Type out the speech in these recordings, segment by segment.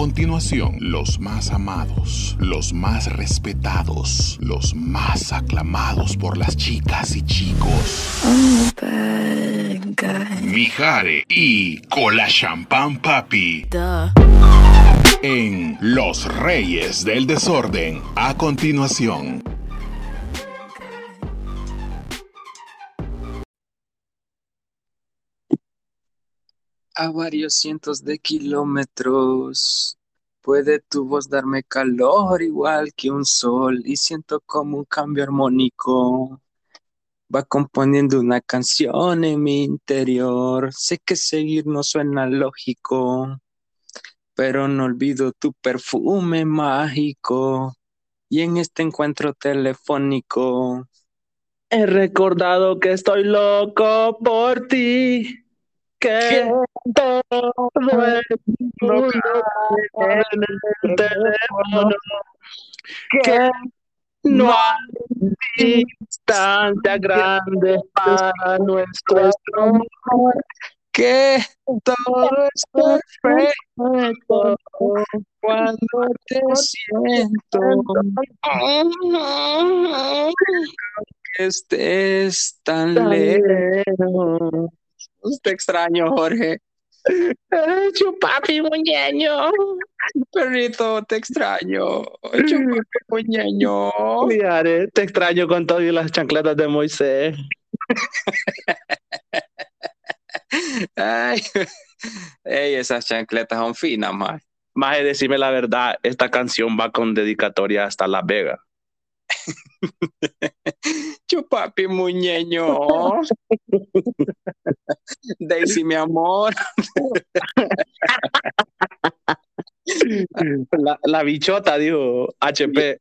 continuación, los más amados, los más respetados, los más aclamados por las chicas y chicos. Mijare y Cola Champán Papi. En Los Reyes del Desorden, a continuación. A varios cientos de kilómetros. Puede tu voz darme calor igual que un sol y siento como un cambio armónico. Va componiendo una canción en mi interior. Sé que seguir no suena lógico, pero no olvido tu perfume mágico. Y en este encuentro telefónico he recordado que estoy loco por ti que todo el teléfono, que no hay distancia grande para nuestro amor, que todo es perfecto cuando te siento. Que estés tan lejos. Te extraño, Jorge. Chupapi muñeño. Perrito, te extraño. Chupapi muñeño. te extraño con todas las chancletas de Moisés. Ay, ey, esas chancletas son finas, más. Más decime la verdad, esta canción va con dedicatoria hasta La Vega. Chupapi muñeño. Daisy, mi amor. La, bichota, dijo HP.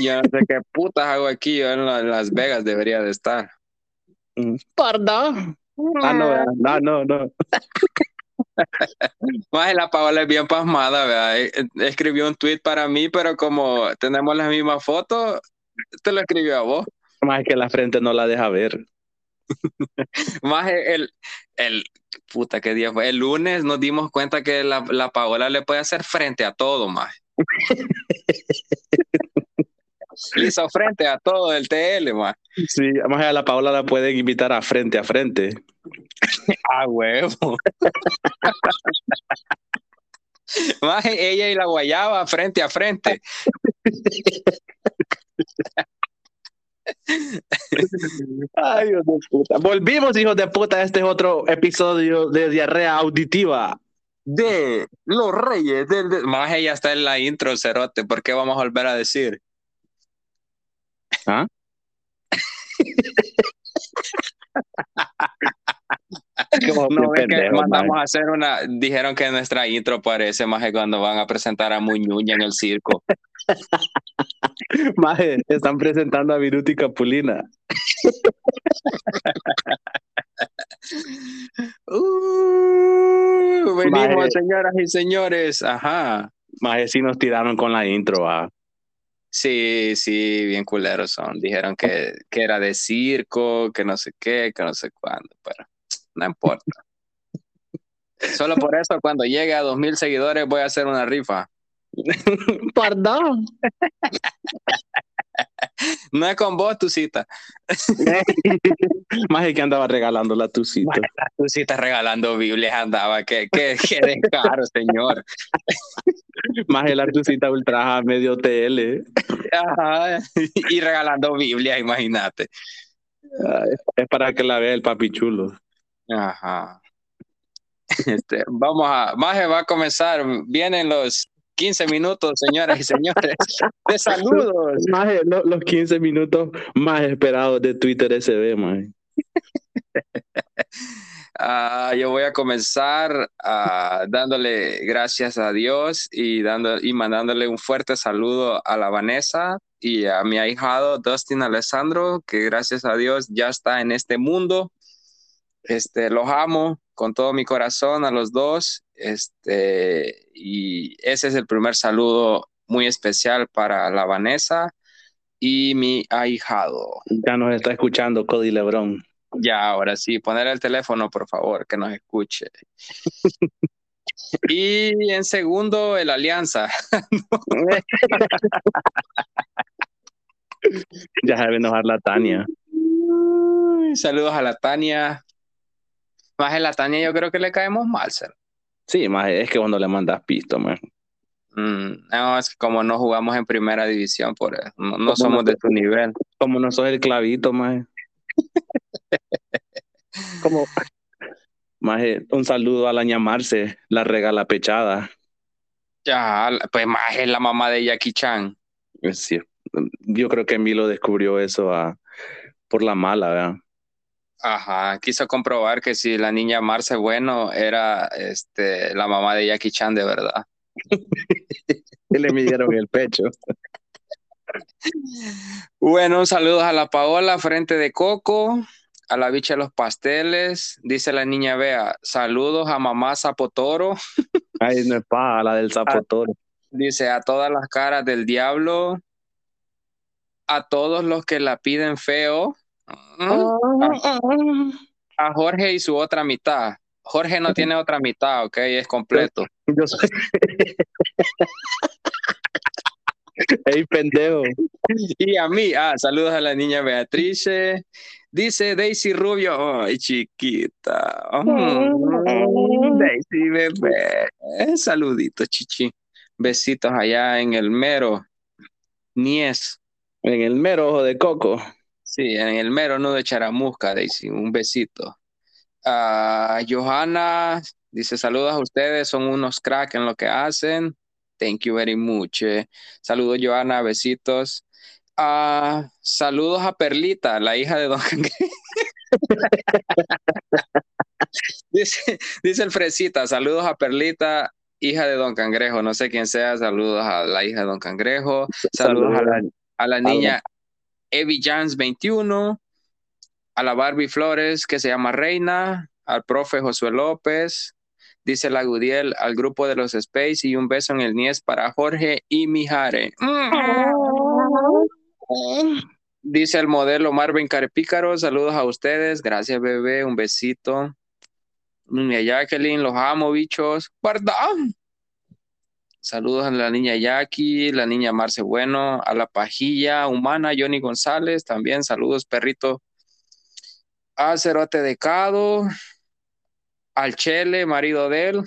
Yo no sé qué putas hago aquí. Yo en, Las Vegas debería de estar. Mm. Perdón. Ah, no, no, no, no. Más la Paola es bien pasmada, ¿verdad? Eh, escribió un tweet para mí, pero como tenemos las mismas fotos, te lo escribió a vos. Más que la frente no la deja ver. más el, el, puta, qué día fue. El lunes nos dimos cuenta que la, la Paola le puede hacer frente a todo, más. hizo frente a todo el TL, más. Sí, más a la Paola la pueden invitar a frente a frente. ah, huevo. más ella y la guayaba frente a frente. Ay, Dios de puta. Volvimos, hijos de puta. Este es otro episodio de diarrea auditiva de Los Reyes del. Más ella está en la intro, Cerote. ¿Por qué vamos a volver a decir? ¿Ah? no, que mandamos a hacer una. Dijeron que nuestra intro parece más que cuando van a presentar a Muñuña en el circo. Maje, están presentando a Viruti Capulina. uh, venimos, señoras y señores. Ajá. Maje, sí nos tiraron con la intro, ah. Sí, sí, bien culeros son. Dijeron que, que era de circo, que no sé qué, que no sé cuándo, pero no importa. Solo por eso, cuando llegue a dos mil seguidores, voy a hacer una rifa. Perdón. No es con vos tu cita. Más que andaba regalando la tu cita. La tu cita regalando Biblias andaba. Que, que, que descaro, señor. Más el artucita ultraja medio TL. Ajá. Y regalando Biblia, imagínate. Es para que la vea el papi chulo. Ajá. Este, vamos a, Maje va a comenzar. Vienen los 15 minutos, señoras y señores, de saludos. Más, los 15 minutos más esperados de Twitter SB, más. Ah, yo voy a comenzar uh, dándole gracias a Dios y, dando, y mandándole un fuerte saludo a la Vanessa y a mi ahijado Dustin Alessandro, que gracias a Dios ya está en este mundo. Este, los amo con todo mi corazón a los dos este, y ese es el primer saludo muy especial para la Vanessa y mi ahijado. Ya nos está escuchando Cody Lebron. Ya, ahora sí, poner el teléfono, por favor, que nos escuche. Y en segundo, el Alianza. ya debe enojar la Tania. Saludos a la Tania. Más a la Tania yo creo que le caemos mal, ser. Sí, más es que cuando le mandas pisto, man. Mm, no, es que como no jugamos en primera división, por eso, no, somos de tu nivel. Como no sos el clavito, más. como más un saludo a la ñamarse, la regala pechada. Ya, pues más es la mamá de Jackie Chan. Sí, yo creo que Milo descubrió eso a, por la mala, ¿verdad? Ajá, quiso comprobar que si la niña Marce Bueno era este, la mamá de Jackie Chan de verdad. le midieron el pecho. Bueno, saludos a la Paola, frente de Coco, a la bicha de los pasteles, dice la niña Bea, saludos a mamá Zapotoro. Ay, no es pa, la del Zapotoro. Dice a todas las caras del diablo, a todos los que la piden feo, a, Jorge y su otra mitad. Jorge no tiene otra mitad, ok, es completo. Yo soy... Ey, pendejo. Y a mí, ah, saludos a la niña Beatrice. Dice Daisy Rubio, ay, chiquita. Mm, Daisy, bebé. Saluditos, chichi. Besitos allá en el mero. Nies. En el mero ojo de coco. Sí, en el mero nudo de Charamusca, Daisy. Un besito. Uh, Johanna dice: Saludos a ustedes, son unos crack en lo que hacen. Thank you very much. Saludos, Johanna, besitos. Uh, saludos a Perlita, la hija de Don dice, dice el Fresita, saludos a Perlita, hija de Don Cangrejo. No sé quién sea, saludos a la hija de Don Cangrejo. Saludos, a la, a la niña Evie Jans 21, a la Barbie Flores que se llama Reina, al profe Josué López, dice la Gudiel, al grupo de los Space y un beso en el Nies para Jorge y Mijare. Dice el modelo Marvin Carepícaro, saludos a ustedes, gracias bebé, un besito. Niña Jacqueline, los amo, bichos. ¿Verdad? Saludos a la niña Jackie, la niña Marce Bueno, a la pajilla humana Johnny González, también saludos, perrito. A Cerote Decado, al Chele, marido de él.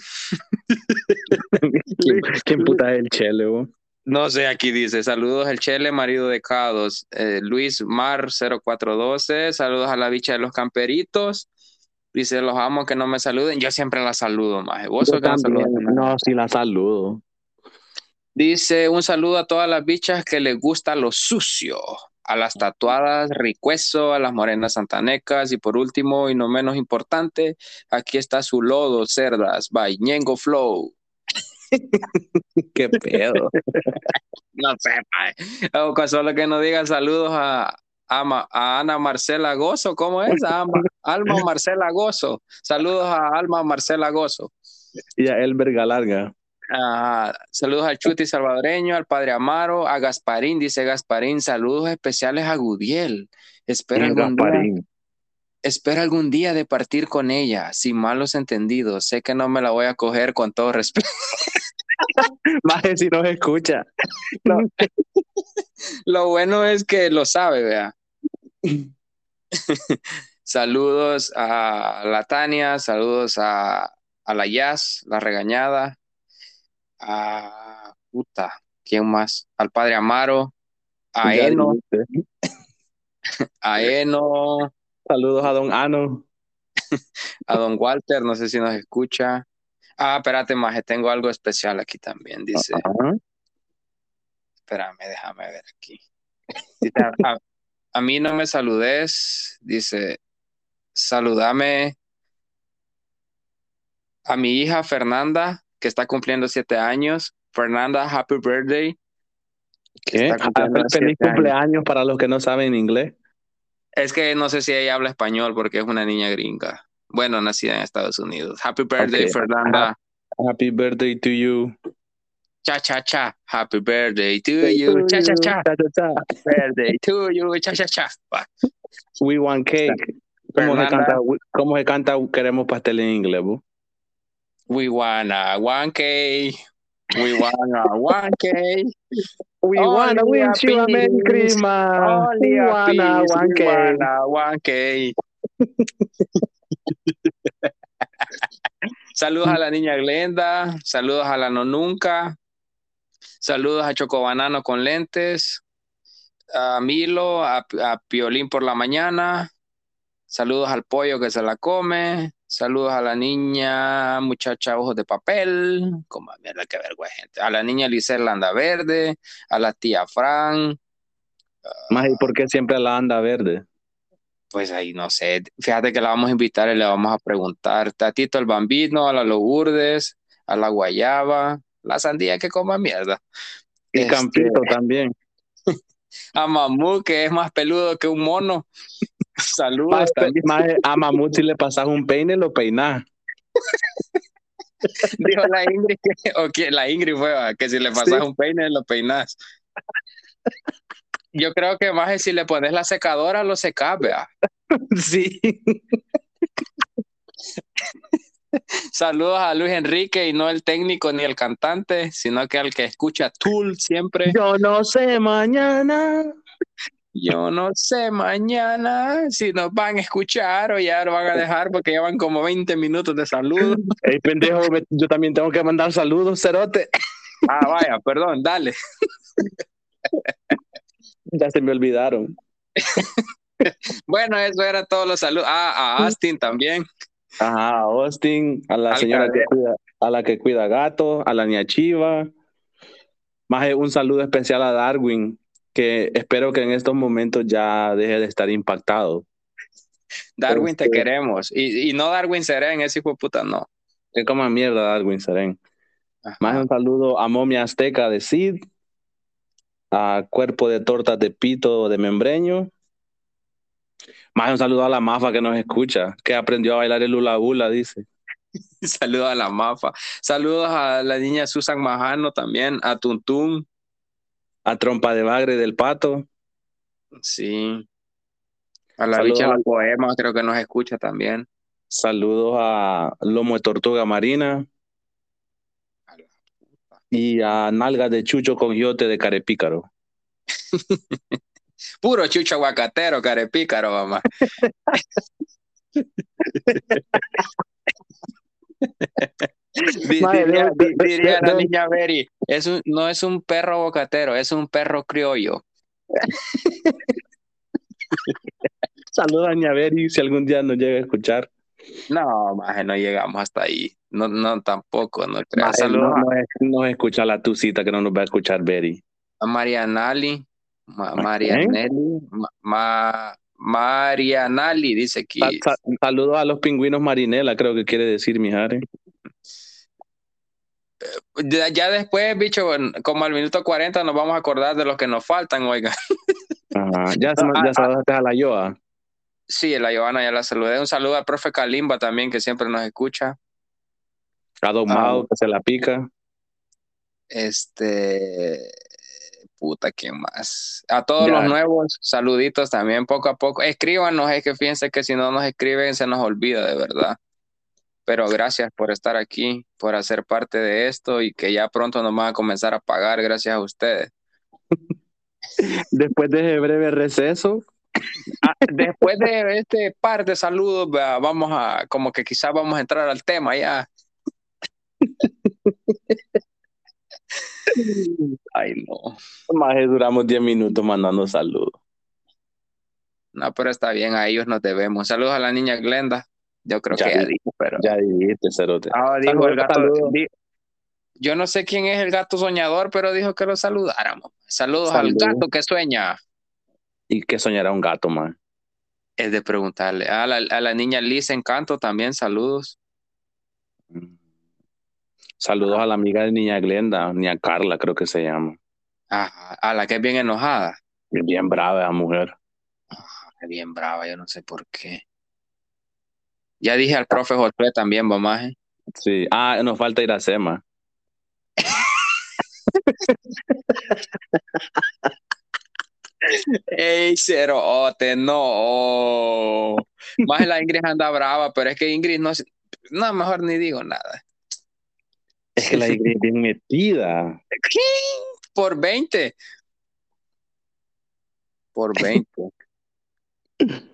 ¿Quién, puta es el Chele? No sé, aquí dice, saludos el Chele, marido de Cados. Eh, Luis Mar 0412, saludos a la bicha de los camperitos. Dice, los amo que no me saluden. Yo siempre la saludo, más. ¿Vos que No, sí la saludo. Dice un saludo a todas las bichas que les gusta lo sucio, a las tatuadas Ricueso, a las morenas santanecas y por último y no menos importante, aquí está su lodo, cerdas, by Ñengo Flow. Qué pedo. no sé, o solo que no digan saludos a, a, Ana Marcela Gozo, ¿cómo es? Alma Marcela Gozo. Saludos a Alma Marcela Gozo. Y a Elber Galarga. Ah, saludos al Chuti salvadoreño, al Padre Amaro, a Gasparín, dice Gasparín, saludos especiales a Gudiel. Espera algún, día, espera algún día de partir con ella, sin malos entendidos. Sé que no me la voy a coger con todo respeto. Más si nos escucha. Lo bueno es que lo sabe, vea. saludos a la Tania, saludos a, a la Jazz, la regañada, a puta, ¿quién más? Al padre Amaro, a Eno, a Eno. Saludos a don Ano. a don Walter, no sé si nos escucha. Ah, espérate, más, tengo algo especial aquí también, dice. Espérame, déjame ver aquí. a, a, mí no me saludes, dice, saludame a mi hija Fernanda, que está cumpliendo siete años. Fernanda, happy birthday. ¿Qué? Feliz cumpleaños para los que no saben inglés. Es que no sé si ella habla español porque es una niña gringa. Bueno, nacida en Estados Unidos. Happy birthday, Fernanda. Happy birthday to you. Cha cha cha. Happy birthday to you. Cha cha cha. Cha cha cha. Birthday to you. Cha cha cha. We want cake. ¿Cómo se, canta, ¿Cómo se canta queremos pastel en inglés? We wanna 1K. We wanna 1K. We wanna Only wish you a Merry. Christmas. Only We wanna piece. We 1K. wanna 1K. Saludos a la niña Glenda, saludos a la no nunca, saludos a Chocobanano con lentes, a Milo, a, a Piolín por la mañana, saludos al pollo que se la come, saludos a la niña muchacha ojos de papel, como mierda que vergüenza, gente, a la niña Lisela anda verde, a la tía Fran, Más, ¿y por qué siempre la anda verde? pues ahí no sé, fíjate que la vamos a invitar y le vamos a preguntar, Tatito el Bambino, a la Lourdes, a la Guayaba, la sandía que coma mierda. Y Este, Campito también. A Mamú, que es más peludo que un mono. Saludos también. a Mamut si le pasas un peine, lo peinás. Dijo la Ingrid, que, o que la Ingrid fue, va, que si le pasas Sí. un peine, lo peinas. Yo creo que más es si le pones la secadora, lo secas, vea. Sí. Saludos a Luis Enrique y no el técnico ni el cantante, sino que al que escucha Tool siempre. Yo no sé mañana. Yo no sé mañana si nos van a escuchar o ya lo van a dejar porque llevan como 20 minutos de saludos. Ey, pendejo, yo también tengo que mandar saludos, cerote. Ah, vaya, perdón, dale. Ya se me olvidaron. Bueno, eso era todos los saludos. Ah, a Austin también. Ajá, a Austin, a la Al señora que cuida, a la que cuida gato, a la niña Chiva. Más un saludo especial a Darwin, que espero que en estos momentos ya deje de estar impactado. Darwin, te Este- queremos. Y, y no Darwin Seren, ese hijo de puta, no. Que coma mierda, Darwin Seren. Ajá. Más un saludo a Momia Azteca de Sid, a Cuerpo de Tortas de Pito de Membreño. Más un saludo a la Mafa que nos escucha, que aprendió a bailar el hula hula, dice. Saludos a la Mafa. Saludos a la niña Susan Majano también, a Tuntún. A Trompa de Bagre del Pato. Sí. A la Saludos bicha de los poemas, creo que nos escucha también. Saludos a Lomo de Tortuga Marina. Y a Nalgas de Chucho con Giote de Carepícaro. Puro chucho aguacatero, carepícaro, mamá. Madre, diría, de- di- de- diría de- la niña Beri, es un, no es un perro aguacatero, es un perro criollo. Saludos a Ñaveri si algún día nos llega a escuchar. No, maje, no llegamos hasta ahí. No, no, tampoco, no creo. Saludos no, escucha la tucita que no nos va a escuchar Beri. a Marianali. Ma- ¿A Marianelli. Ma- Ma- Marianali, dice sa- saludos a los pingüinos marinela, creo que quiere decir Mijare. Ya, ya después, bicho, como al minuto 40 nos vamos a acordar de los que nos faltan, oiga. Ajá. Ya, se- ya saludaste a la Yoa. Sí, la Giovanna ya la saludé. Un saludo al profe Kalimba también, que siempre nos escucha. A Don Ah. Mao, que se la pica. Este, puta, ¿quién más? A todos Ya. los nuevos, saluditos también, poco a poco. Escríbanos, es que fíjense que si no nos escriben se nos olvida, de verdad. Pero gracias por estar aquí, por hacer parte de esto y que ya pronto nos van a comenzar a pagar gracias a ustedes. Después de ese breve receso, Ah, después de este par de saludos, vamos a, como que quizás vamos a entrar al tema ya. Ay, no. más duramos 10 minutos mandando saludos. No, pero está bien, a ellos nos debemos. Saludos a la niña Glenda. Yo creo Ya que ya vi. dijo, pero. Ya dijiste, Cerote. Ah, dijo Saludos, el gato. di- Yo no sé quién es el gato soñador, pero dijo que lo saludáramos. Saludos al gato que sueña. ¿Y qué soñará un gato, man? Es de preguntarle. A la, a la niña Liz Encanto también, saludos. Saludos a la amiga de Niña Glenda, Niña Carla, creo que se llama. Ajá, a la que es bien enojada. Bien brava esa mujer. Es bien brava, yo no sé por qué. Ya dije al profe Josué también, mamá. ¿eh? Sí. Ah, nos falta ir a Sema. Ey, cerote, no. Más la Ingrid anda brava, pero es que Ingrid no. No, mejor ni digo nada. Es que la iglesia es bien metida. Por 20. Por 20.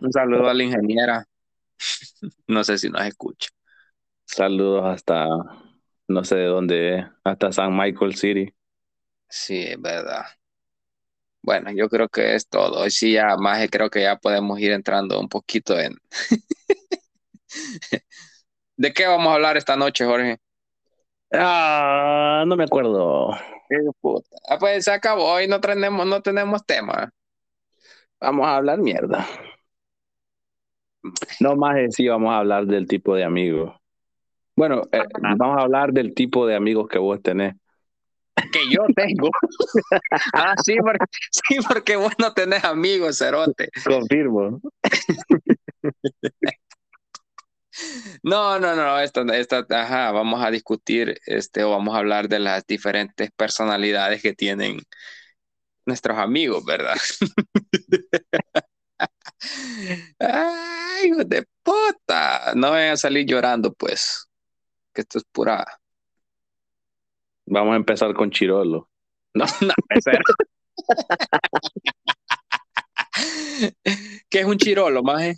Un saludo a la ingeniera. No sé si nos escucha. Saludos hasta, no sé de dónde es, hasta San Michael City. Sí, es verdad. Bueno, yo creo que es todo. Hoy sí, ya más creo que ya podemos ir entrando un poquito en. ¿De qué vamos a hablar esta noche, Jorge? Ah, no me acuerdo. Ah, pues se acabó. Hoy no tenemos, no tenemos tema. Vamos a hablar mierda. No más de sí, vamos a hablar del tipo de amigos. Bueno, eh, vamos a hablar del tipo de amigos que vos tenés. Que yo tengo. ah, sí porque, sí, porque vos no tenés amigos, Cerote. Confirmo. No, no, no, esto, esta, ajá, vamos a discutir, este, o vamos a hablar de las diferentes personalidades que tienen nuestros amigos, ¿verdad? Ay, hijo de puta. No vayan a salir llorando, pues. Que esto es pura. Vamos a empezar con Chirolo. No, no, ¿Qué es un chirolo, maje?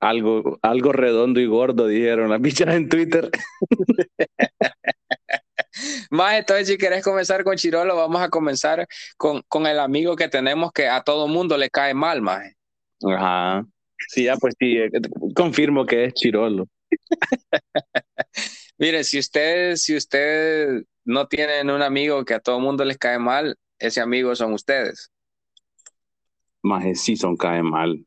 Algo, algo redondo y gordo, dijeron las bichas en Twitter. Más entonces, si querés comenzar con Chirolo, vamos a comenzar con, con el amigo que tenemos que a todo mundo le cae mal, maje. Ajá. Sí, ya pues sí, eh, confirmo que es Chirolo. Mire, si ustedes, si ustedes no tienen un amigo que a todo mundo les cae mal, ese amigo son ustedes. Más sí son cae mal.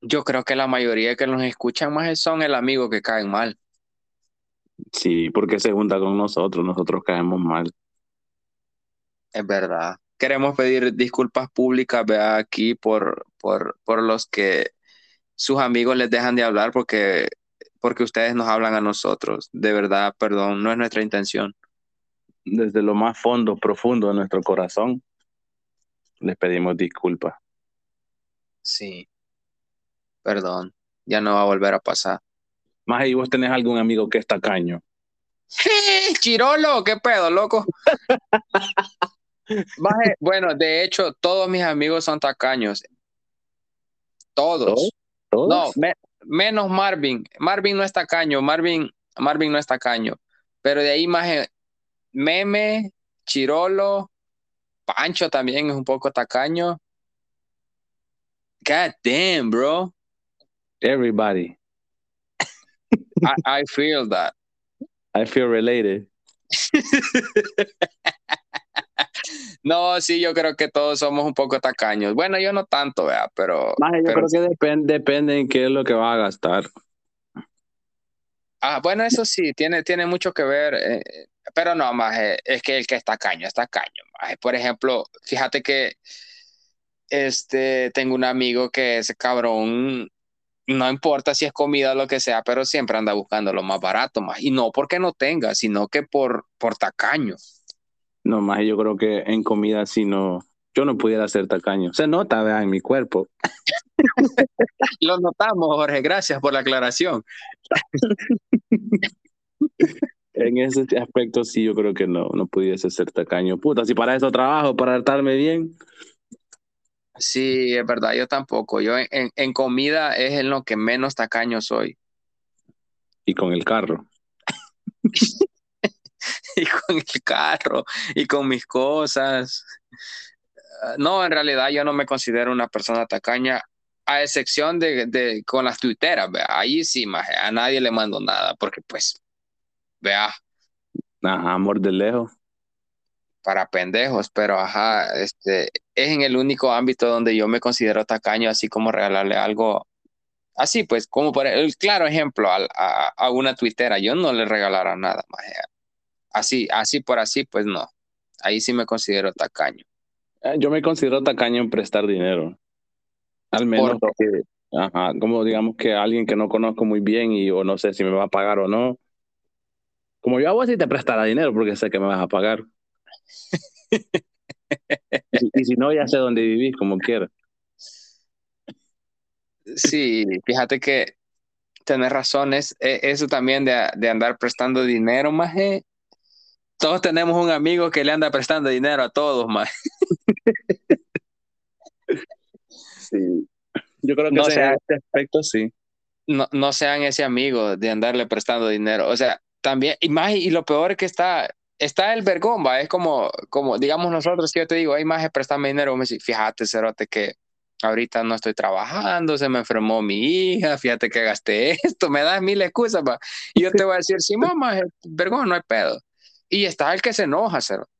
Yo creo que la mayoría que nos escuchan más son el amigo que caen mal. Sí, porque se junta con nosotros, nosotros caemos mal. Es verdad. Queremos pedir disculpas públicas, aquí por, por, por los que sus amigos les dejan de hablar porque, porque ustedes nos hablan a nosotros. De verdad, perdón, no es nuestra intención. Desde lo más fondo, profundo de nuestro corazón, les pedimos disculpas. Sí. Perdón, ya no va a volver a pasar. Más y vos tenés algún amigo que es tacaño. Chirolo, qué pedo, loco. bueno, de hecho, todos mis amigos son tacaños. Todos. No, menos Marvin. Marvin no es tacaño. Marvin, Marvin no es tacaño. Pero de ahí más eh, Meme, Chirolo, Pancho también es un poco tacaño. God damn, bro. Everybody. I, I feel that. I feel related. no, sí, yo creo que todos somos un poco tacaños. Bueno, yo no tanto, vea, pero. yo creo que depende, depende en qué es lo que va a gastar. Ah, bueno, eso sí, tiene, tiene mucho que ver. Eh, pero no, más es que el que está tacaño, está tacaño. Por ejemplo, fíjate que este tengo un amigo que ese cabrón no importa si es comida o lo que sea, pero siempre anda buscando lo más barato, más. Y no porque no tenga, sino que por, por tacaño. No, más yo creo que en comida si no, yo no pudiera ser tacaño. Se nota, vea, en mi cuerpo. lo notamos, Jorge, gracias por la aclaración. en ese aspecto sí, yo creo que no, no pudiese ser tacaño. Puta, si para eso trabajo, para estarme bien, Sí, es verdad, yo tampoco. Yo en, en comida es en lo que menos tacaño soy. Y con el carro. y con el carro, y con mis cosas. Ah, no, en realidad yo no me considero una persona tacaña, a excepción de, de con las tuiteras, vea. Ahí sí, a nadie le mando nada, porque pues, vea. Ajá, amor de lejos para pendejos, pero ajá, este, es en el único ámbito donde yo me considero tacaño, así como regalarle algo así, pues, como por el claro ejemplo a, a, una tuitera, yo no le regalara nada más. Así, así por así, pues no. Ahí sí me considero tacaño. Eh, yo me considero tacaño en prestar dinero. Al menos ajá, como digamos que alguien que no conozco muy bien y o no sé si me va a pagar o no. Como yo hago así te prestará dinero porque sé que me vas a pagar y, si no, ya sé dónde vivís, como quiera. Sí, fíjate que tenés razón, es, e, eso también de, andar prestando dinero, más todos tenemos un amigo que le anda prestando dinero a todos, más. Sí. Yo creo que No sea- en este aspecto sí. No, no sean ese amigo de andarle prestando dinero. O sea, también, y más, y lo peor es que está, está el vergón, va, es como, como, digamos nosotros, que yo te digo, hay más, préstame dinero, me decís, fíjate, Cerote, que ahorita no estoy trabajando, se me enfermó mi hija, fíjate que gasté esto, me das mil excusas, va. Y yo te voy a decir, sí, mamá, vergón, no hay pedo. Y está el que se enoja, Cerote.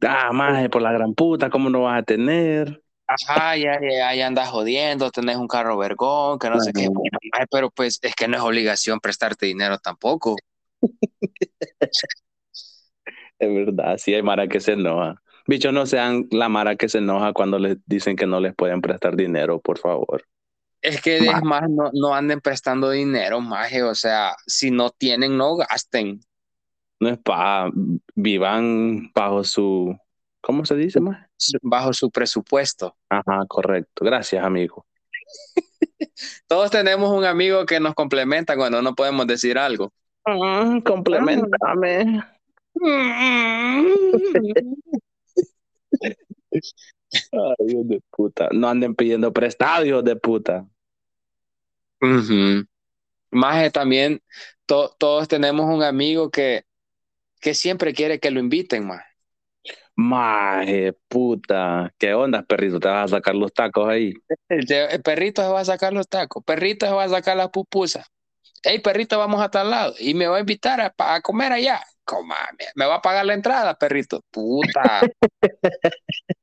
Ah, maje, por la gran puta, ¿cómo no vas a tener? Ajá, ya, ya, ya andas jodiendo, tenés un carro vergón, que no sé qué. Ay, pero pues es que no es obligación prestarte dinero tampoco. Es verdad, sí hay Mara que se enoja. Bicho, no sean la Mara que se enoja cuando les dicen que no les pueden prestar dinero, por favor. Es que es más, no, no anden prestando dinero, maje. O sea, si no tienen, no gasten. No es para vivan bajo su, ¿cómo se dice, más? Bajo su presupuesto. Ajá, correcto. Gracias, amigo. Todos tenemos un amigo que nos complementa cuando no podemos decir algo. Mm, complementame. Ay, Dios de puta. No anden pidiendo prestado, hijos de puta. Ujú. Maje, también to- todos tenemos un amigo que, que siempre quiere que lo inviten, maje. Maje, puta. ¿Qué onda, perrito? ¿Te vas a sacar los tacos ahí? El, perrito se va a sacar los tacos, perrito se va a sacar las pupusas. Hey, perrito, vamos a tal lado. Y me va a invitar a, a comer allá. Coma, me, me va a pagar la entrada, perrito. Puta.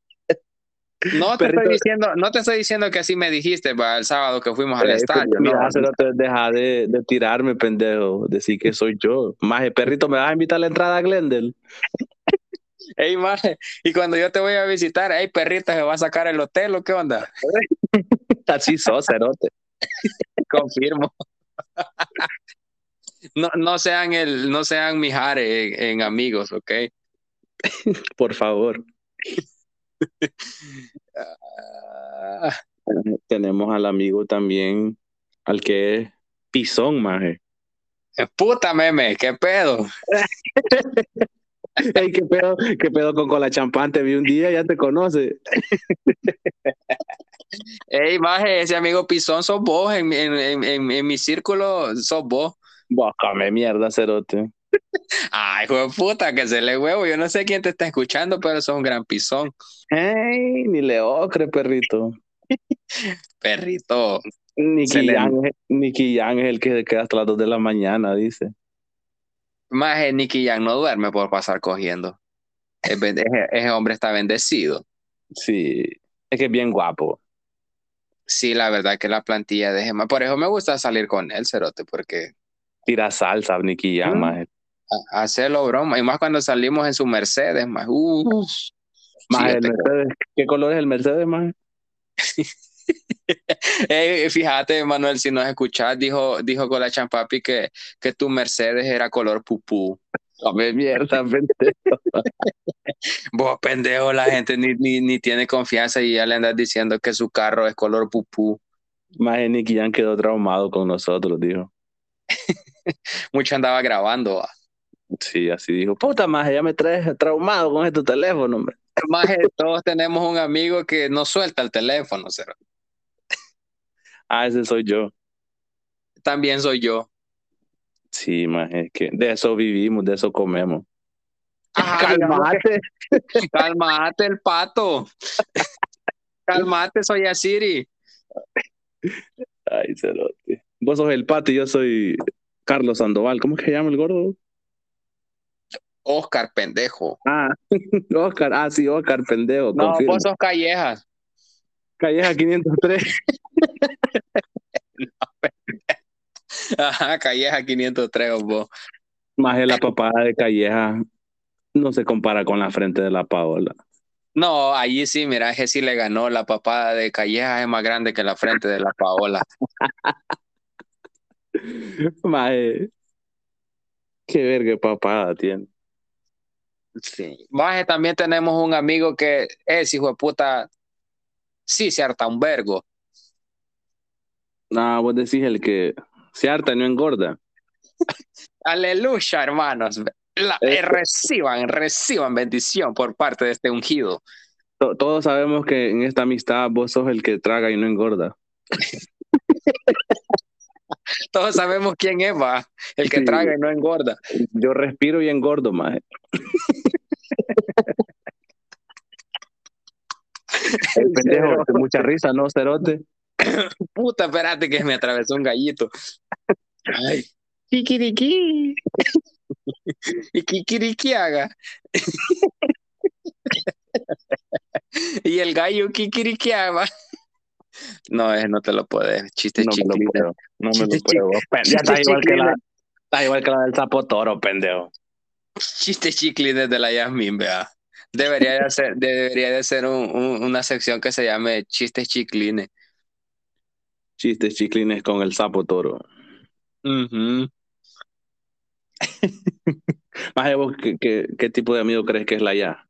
No te, Perrito. estoy diciendo, no te estoy diciendo que así me dijiste va, el sábado que fuimos al Eh, estadio. Mira, no. Cerote, deja de, de tirarme, pendejo. Decir que soy yo. Maje, perrito, ¿me vas a invitar a la entrada a Glendale? Ey, maje, y cuando yo te voy a visitar, hey, perrito, se va a sacar el hotel o qué onda? Así sos, cerote. Confirmo. No, no sean el, no sean mijares en, en amigos, ¿ok? Por favor. Ah, Tenemos al amigo también, al que es pisón, maje. puta meme, qué pedo. Ey, ¿qué pedo, qué pedo con cola champán? Te vi un día, ya te conoce. Ey, maje, ese amigo Pisón sos vos, en, en, en, en- mi círculo sos vos. Bócame mierda, cerote. Ay, hijo de puta, que se le huevo. Yo no sé quién te está escuchando, pero sos un gran pisón. Ey, ni le ocre, perrito. Perrito. Nicky le- Yang, Nicky Yang es el que se queda hasta las 2 de la mañana, dice. Maje, Nicky Jan no duerme por pasar cogiendo. Es Ese, ese hombre está bendecido. Sí, es que es bien guapo. Sí, la verdad que la plantilla de Gemma. Por eso me gusta salir con él, Cerote, porque Tira salsa, Nicky Yang, Mm. maje. A- hacerlo broma. Y más cuando salimos en su Mercedes, más. Uh, sí, el yo te- Mercedes. ¿Qué color es el Mercedes? Ey, fíjate, Manuel, si nos escuchás, dijo, dijo con la champapi que, que tu Mercedes era color pupú. Come mierda, pendejo. Vos, pendejo, la gente ni, ni, ni tiene confianza y ya le andas diciendo que su carro es color pupú. Maje, Nicky Yang quedó traumado con nosotros, dijo. Mucho andaba grabando. va. Sí, así dijo. Puta, maje, ya me traes traumado con este teléfono, hombre. Maje, todos tenemos un amigo que no suelta el teléfono, cero. Ah, ese soy yo. También soy yo. Sí, maje, es que de eso vivimos, de eso comemos. Ajá, digamos que- Calmate. Calmate el pato. Calmate, soy Asiri. Ay, cerote. Vos sos el pato y yo soy Carlos Sandoval. ¿Cómo es que se llama el gordo? Oscar, pendejo. Ah, Oscar. Ah, sí, Oscar, pendejo. No, confirmo. vos sos Callejas. Calleja 503. Ajá, Calleja 503, vos. Más la papada de Calleja no se compara con la frente de la Paola. No, allí sí, mira, ese sí le ganó. La papada de Calleja es más grande que la frente de la Paola. Maje, qué verga papada tiene. Sí. Maje, también tenemos un amigo que es hijo de puta. Sí, se harta un vergo. No, vos decís el que se harta y no engorda. Aleluya, hermanos. La- Eh, eh, reciban, reciban bendición por parte de este ungido. To- Todos sabemos que en esta amistad vos sos el que traga y no engorda. Todos sabemos quién es, va. El que Sí. traga y no engorda. Yo respiro y engordo, maje. El pendejo, de mucha risa, ¿no, Cerote? Puta, espérate que me atravesó un gallito. Ay. Kikiriki. y kikiriki haga. y el gallo kikiriki haga. No, ese no te lo puedes. Chiste No me lo chiquito. puedo, no me lo puedo. Ya está igual que la, está igual que la del sapo toro, pendejo. Chiste chiclines de la Yasmin, vea. Debería de ser, debería de ser un- un- una sección que se llame Chistes chiclines. Chistes chiclines con el sapo toro. Ujú. Maje, vos, ¿qué, qué, qué tipo de amigo crees que es la ya?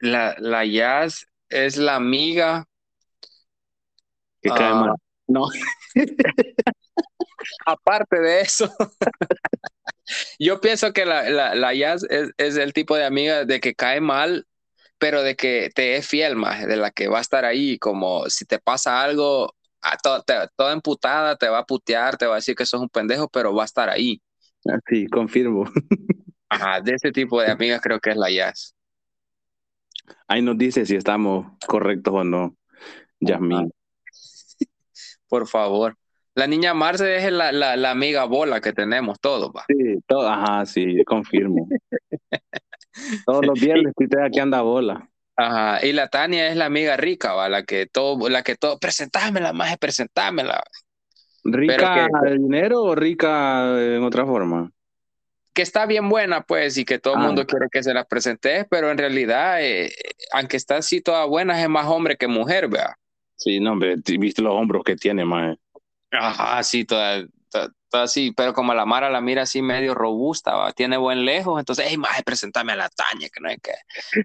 La, la Yas es la amiga. Que cae Ah. mal. No. Aparte de eso, yo pienso que la, la, la Yas es, es el tipo de amiga de que cae mal, pero de que te es fiel más, de la que va a estar ahí, como si te pasa algo, a to- te- toda emputada, te va a putear, te va a decir que sos un pendejo, pero va a estar ahí. Sí, confirmo. Ajá, de ese tipo de amigas creo que es la Yas. Ahí nos dice si estamos correctos o no. Yasmin. Por favor. La niña Marce es la, la, la amiga bola que tenemos todos, va. Sí, todo, ajá, sí, confirmo. Todos los viernes tuitea que anda bola. Ajá. Y la Tania es la amiga rica, va, la que todo, la que todo, presentámela, más, presentámela. ¿Rica Pero de dinero o rica en otra forma? Que está bien buena, pues, y que todo el Ah. mundo quiere que se la presente, pero en realidad, eh, aunque está así toda buena, es más hombre que mujer, vea. Sí, no, hombre, viste los hombros que tiene, más. Ajá, sí, toda, toda, toda así, pero como la Mara la mira así medio robusta, ¿va? tiene buen lejos, entonces, hey, más, presentame a la Tania, que no es que,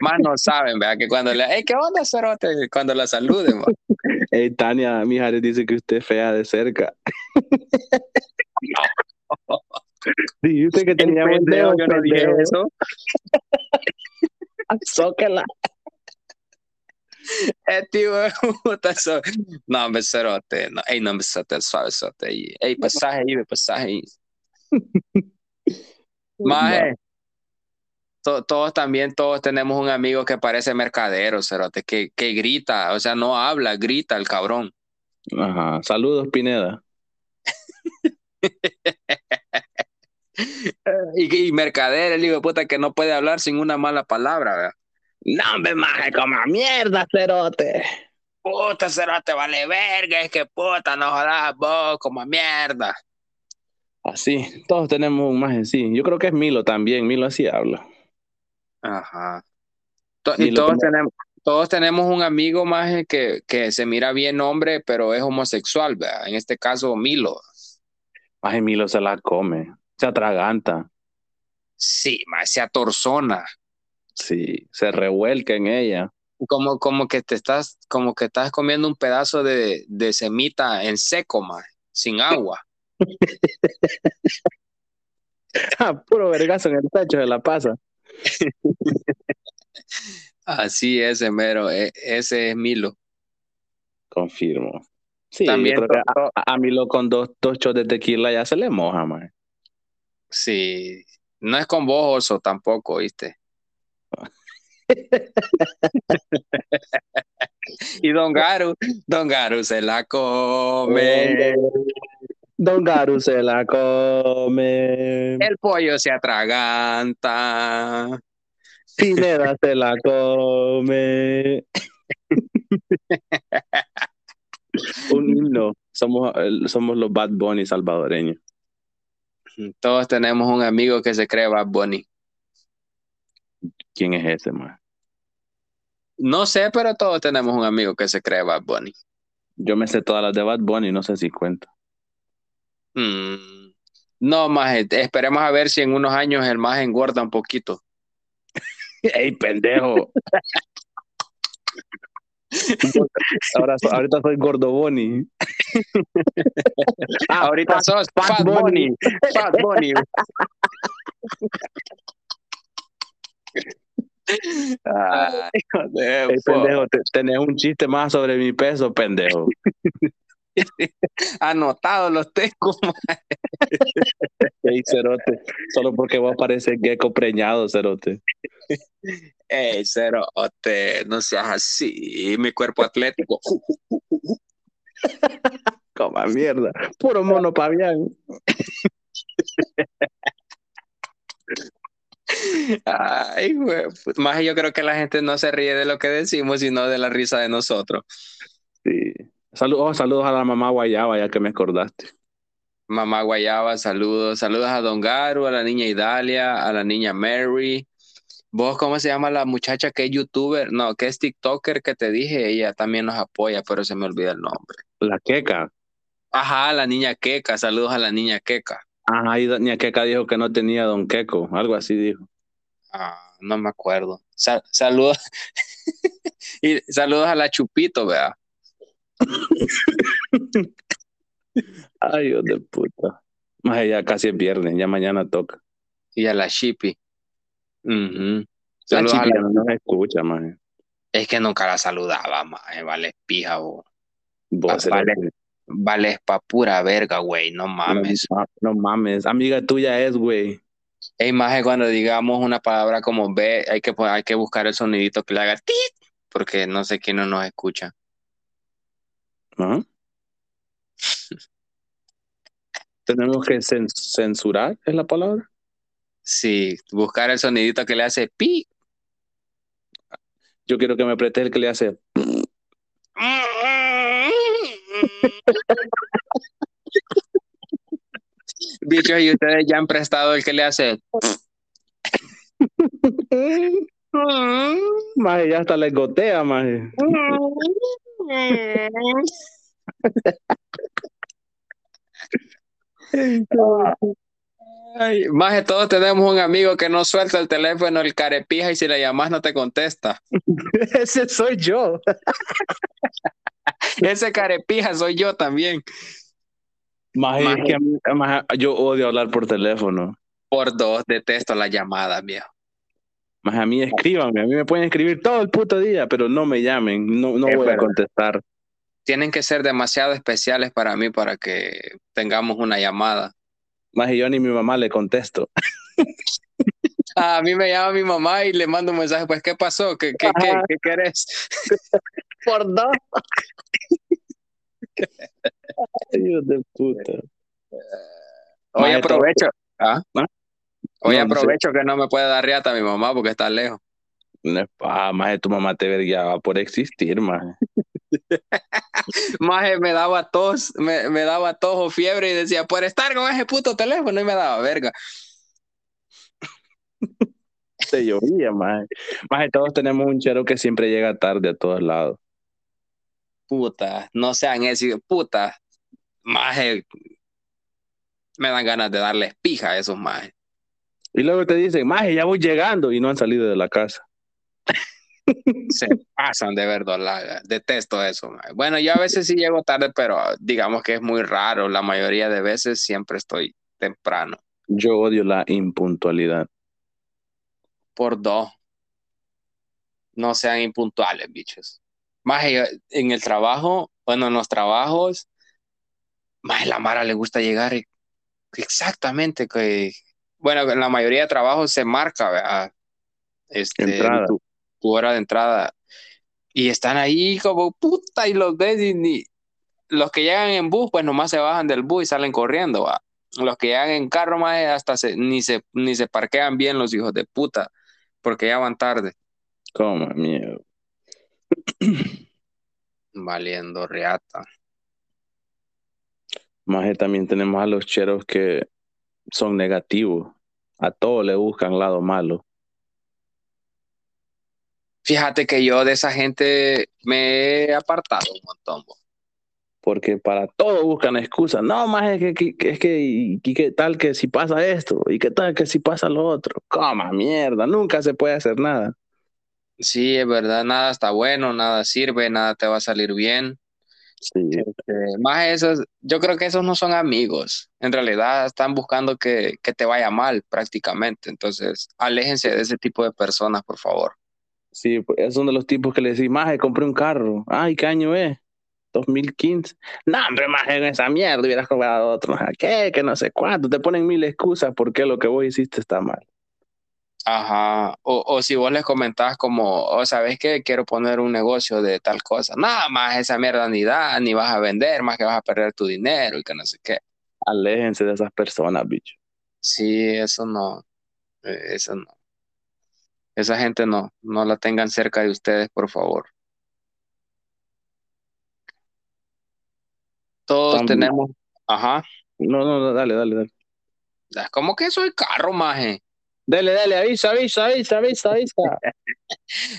más no saben, vea, que cuando le, hey, ¿qué onda, cerote? Cuando la saluden. Hey, Tania, Mijares dice que usted es fea de cerca. Dijiste que tenía buen dedo, yo no dije pendejo. eso. Tío, puta, so- no, hombre, cerote, no, ey, no, hombre, cerote, suave, cerote, ey, pasaje ahí, pasaje ahí. Maje, to- todos también, todos tenemos un amigo que parece mercadero, cerote, que, que grita, o sea, no habla, grita el cabrón. Ajá. Saludos, Pineda. Y, y mercader, el hijo de puta que no puede hablar sin una mala palabra, ¿verdad? No, hombre, maje, como mierda, cerote. Puta, cerote, vale verga, es que puta, no jodas vos, como mierda. Así, todos tenemos un maje, sí. Yo creo que es Milo también, Milo así habla. Ajá. To- Y todos como- tenemos, todos tenemos un amigo más que, que se mira bien hombre, pero es homosexual, ¿verdad? En este caso, Milo. Maje, Milo se la come, se atraganta, Sí, más se atorzona. sí, se revuelca en ella. Como, como que te estás, como que estás comiendo un pedazo de, de semita en seco, más, sin agua. Ah, Puro vergazo en el pecho se la pasa. Así es, mero. e- ese es Milo. Confirmo. Sí, También yo creo que to- to- a, a Milo con dos, dos shots de tequila ya se le moja, maje. Sí. No es con vos, oso, tampoco, ¿viste? y Don Garu, Don Garu se la come. Don Garu se la come. El pollo se atraganta. Pineda se la come. Un himno. Somos, somos los Bad Bunny salvadoreños. Todos tenemos un amigo que se cree Bad Bunny. ¿Quién es ese, man? No sé, pero todos tenemos un amigo que se cree Bad Bunny. Yo me sé todas las de Bad Bunny, no sé si cuento. Mm, No, más esperemos a ver si en unos años el más engorda un poquito. ¡Ey, pendejo! Ahora, ahorita soy Gordoboni. Ah, ahorita sos Fat Bunny. Fat Bunny. Ay, joder, Ey, pendejo, te- tenés un chiste más sobre mi peso, pendejo. Anotado los tengo. Ey, cerote. Solo porque vos pareces gecko preñado, cerote. Ey, cerote, no seas así. Mi cuerpo atlético. Coma mierda. Puro mono pavián. Ay, güey. Más yo creo que la gente no se ríe de lo que decimos, sino de la risa de nosotros. Sí. Saludos, saludos a la mamá Guayaba, ya que me acordaste. Mamá Guayaba, saludos. Saludos a Don Garu, a la niña Idalia, a la niña Mary. ¿Vos cómo se llama la muchacha que es youtuber? No, que es TikToker que te dije. Ella también nos apoya, pero se me olvida el nombre. La queca. Ajá, la niña Keka. Saludos a la niña Keka. Ajá, y doña Queca dijo que no tenía Don Queco, algo así dijo. Ah, no me acuerdo. Sa- saludos. y saludos a la Chupito, vea. Ay, Dios de puta. Más ya casi es viernes, ya mañana toca. Y a la la- ya no se escucha, más. Es que nunca la saludaba, maje, vale, pija, vos. Vos, Vale. Vale, pa' pura verga, güey, no mames. No, no mames, amiga tuya es, güey. Ey, maje, cuando digamos una palabra como ve, hay que, hay que buscar el sonidito que le haga tit, porque no sé quién no nos escucha. ¿No? Tenemos que cen- censurar, ¿es la palabra? Sí, buscar el sonidito que le hace pi. Yo quiero que me prestes el que le hace. Bichos, y ustedes ya han prestado el que le hace. Maje, ya hasta le gotea, maje. Ay, maje, todos tenemos un amigo que no suelta el teléfono, el carepija, y si le llamas no te contesta. Ese soy yo. Ese carepija soy yo también. Maje, Maje. es que a mí- maje, yo odio hablar por teléfono. Por dos, detesto las llamadas, viejo. Más a mí escríbanme, a mí me pueden escribir todo el puto día, pero no me llamen, no, no Es voy a contestar. Tienen que ser demasiado especiales para mí para que tengamos una llamada. Más yo ni mi mamá le contesto. A mí me llama mi mamá y le mando un mensaje, pues, ¿qué pasó? ¿Qué, qué, qué, qué querés? Por dos. Dios de puta. Hoy Maje, aprovecho. ¿Ah? ¿Ah? No sé. aprovecho que no me puede dar riata mi mamá porque está lejos. Pa, más tu mamá te verguiaba por existir, más. Maje, me daba tos, me, me daba tos o fiebre y decía, por estar con ese puto teléfono y me daba verga. Te llovía, más. Más todos tenemos un chero que siempre llega tarde a todos lados. Puta, no sean ese, puta. Maje, me dan ganas de darles pija a esos majes. Y luego te dicen, maje, ya voy llegando y no han salido de la casa. Se pasan de verdolaga. Detesto eso. maje. Bueno, yo a veces sí llego tarde, pero digamos que es muy raro. La mayoría de veces siempre estoy temprano. Yo odio la impuntualidad. Por dos. No sean impuntuales, bichos. Más en el trabajo, bueno, en los trabajos, más la Mara le gusta llegar e- exactamente que, bueno, en la mayoría de trabajos se marca, ¿verdad? Este. Tu, tu hora de entrada. Y están ahí como puta y los ves y ni- los que llegan en bus, pues nomás se bajan del bus y salen corriendo, ¿va? Los que llegan en carro, más hasta se, ni se, ni se parquean bien los hijos de puta, porque ya van tarde, Como miedo. valiendo reata. Más también tenemos a los cheros que son negativos. A todo le buscan lado malo. Fíjate que yo de esa gente me he apartado un montón. bo. Porque para todo buscan excusas. No, más es que, que- que- es que, y, y qué tal que si pasa esto, y qué tal que si pasa lo otro. Coma mierda, nunca se puede hacer nada. Sí, es verdad, nada está bueno, nada sirve, nada te va a salir bien. Sí. Este, más esos, yo creo que esos no son amigos. En realidad están buscando que, que te vaya mal prácticamente. Entonces, aléjense de ese tipo de personas, por favor. Sí, pues, son de los tipos que le decís, maje, compré un carro. Ay, ¿qué año es? 2015. No, hombre, maje, en esa mierda hubieras comprado otro. ¿Qué? Que no sé cuánto. Te ponen mil excusas porque lo que vos hiciste está mal. Ajá, o, o si vos les comentás como, o sabes que quiero poner un negocio de tal cosa, nada más esa mierda ni da, ni vas a vender, más que vas a perder tu dinero y que no sé qué. Aléjense de esas personas, bicho. Sí, eso no, eh, eso no. Esa gente no, no la tengan cerca de ustedes, por favor. Todos También- tenemos, ajá, No, no, no, dale, dale, dale. es como que soy carro, maje. Dale, dale, avisa, avisa, avisa, avisa, avisa.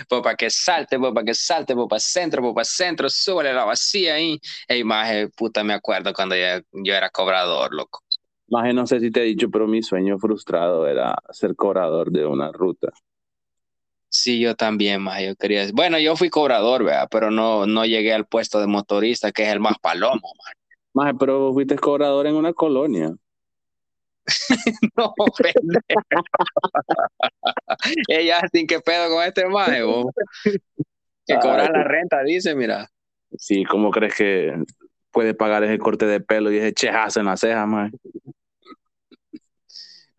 Pues para que salte, pues para que salte, pues para centro, pues para centro, súbele la vacía ahí. Ey, maje, puta, me acuerdo cuando yo, yo era cobrador, loco. Maje, no sé si te he dicho, pero mi sueño frustrado era ser cobrador de una ruta. Sí, yo también, maje, yo quería. Bueno, yo fui cobrador, ¿verdad? Pero no, no llegué al puesto de motorista, que es el más palomo, maje. Maje, pero fuiste cobrador en una colonia. No, pendejo. Ella, sin qué pedo con este maje, vos? Que cobrar la renta, dice, mira. Sí, ¿cómo crees que puede pagar ese corte de pelo y ese chejazo en la ceja, maje?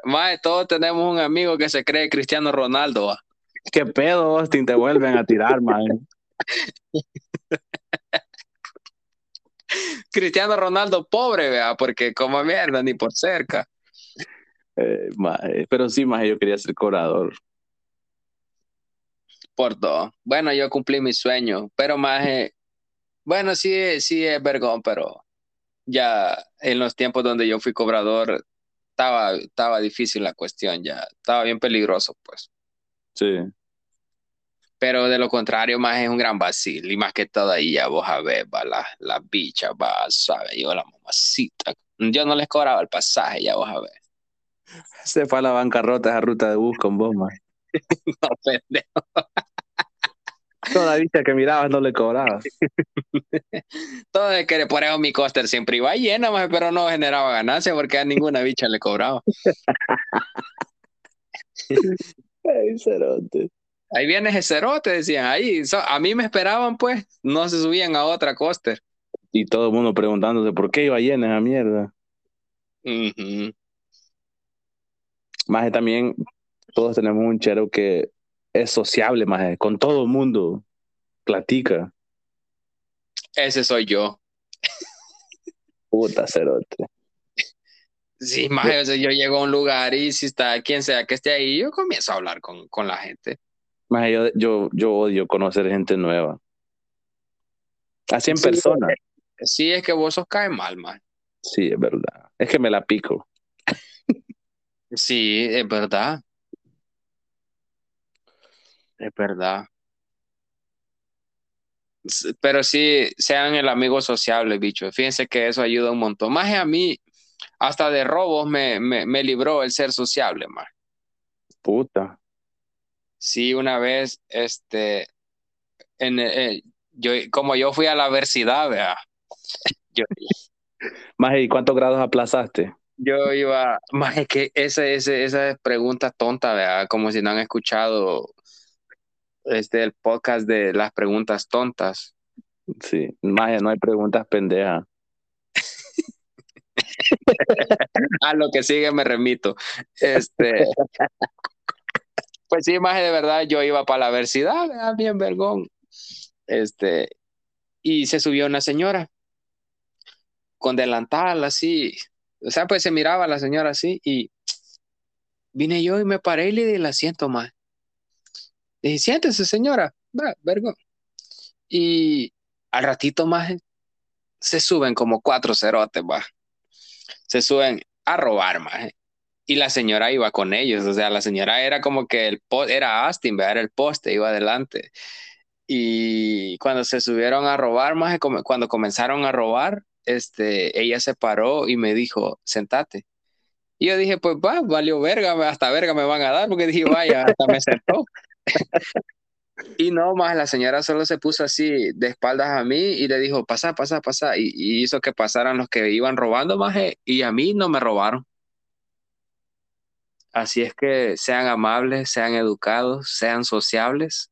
Maje, todos tenemos un amigo que se cree Cristiano Ronaldo, ¿va? ¿Qué pedo, Austin? Te vuelven a tirar, maje. Cristiano Ronaldo pobre, vea, porque como mierda, ni por cerca. Eh, maje, Pero sí, maje, yo quería ser cobrador. Por dos. Bueno, yo cumplí mi sueño, pero más, bueno, sí, sí es vergón, pero ya en los tiempos donde yo fui cobrador, estaba, estaba difícil la cuestión, ya estaba bien peligroso, pues. Sí. Pero de lo contrario, más es un gran vacil, y más que todo ahí ya vos a ver, va, la, la bicha, va, sabe, yo la mamacita. Yo no les cobraba el pasaje, ya vos a ver. Se fue a la bancarrota esa ruta de bus con vos, maje. No, pendejo. Toda vista que mirabas no le cobrabas. Todo es que por eso mi coster siempre iba llena, maje, pero no generaba ganancia porque a ninguna bicha le cobraba. Ay, cerote. Ahí viene ese cerote, decían ahí. So- a mí me esperaban, pues, no se subían a otra coaster. Y todo el mundo preguntándose por qué iba llena esa mierda. Ujú. Maje, también todos tenemos un chero que es sociable, maje, con todo el mundo. Platica. Ese soy yo. Puta cerote. Sí, maje, o sea, yo llego a un lugar y si está quien sea que esté ahí, yo comienzo a hablar con, con la gente. Maje, yo, yo, yo odio conocer gente nueva. Así en Sí. persona. Sí, es que vos sos cae mal, man. Sí, es verdad. Es que me la pico. Sí, es verdad. Es verdad. S- Pero sí, sean el amigo sociable, bicho. Fíjense que eso ayuda un montón. Más a mí, hasta de robos me, me, me libró el ser sociable, man. Puta. Sí, una vez, este, en, eh, yo, como yo fui a la universidad, vea, yo, Maje, ¿y cuántos grados aplazaste? Yo iba, más es que ese, ese, esa pregunta tonta, vea, como si no han escuchado este, el podcast de las preguntas tontas. Sí. Maje, no hay preguntas pendejas. A lo que sigue me remito. Este, pues sí, más de verdad, yo iba para la universidad, vea, bien vergón. Este, y se subió una señora con delantal así. O sea, pues se miraba la señora así y vine yo y me paré y le di el asiento más. Dije, siéntese, señora. Va, vergón. Y al ratito más se suben como cuatro cerotes, va. Se suben a robar más. Y la señora iba con ellos, o sea, la señora era como que el era Austin, ¿verdad? era el poste, iba adelante. Y cuando se subieron a robar, más cuando comenzaron a robar, este, ella se paró y me dijo, sentate. Y yo dije, pues va, valió verga, hasta verga me van a dar, porque dije, vaya, hasta me sentó. Y no, más la señora solo se puso así de espaldas a mí y le dijo, pasa, pasa, pasa. Y, y hizo que pasaran los que iban robando, más y a mí no me robaron. Así es que sean amables, sean educados, sean sociables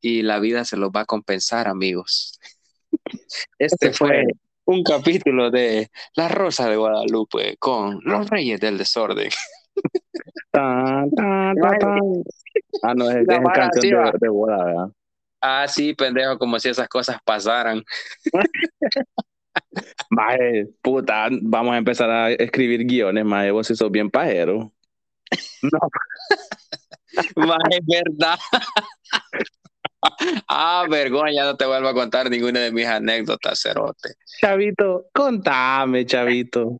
y la vida se los va a compensar, amigos. Este fue un capítulo de La Rosa de Guadalupe con los Reyes del Desorden. Tan, tan, tan, tan. Ah, no, es, es canción de, de boda, ¿verdad? Ah, sí, pendejo, como si esas cosas pasaran. Maje, puta, vamos a empezar a escribir guiones, maje, vos sí sos bien pajero. Más es verdad. ah, vergüenza, ya no te vuelvo a contar ninguna de mis anécdotas, cerote. Chavito, contame, chavito.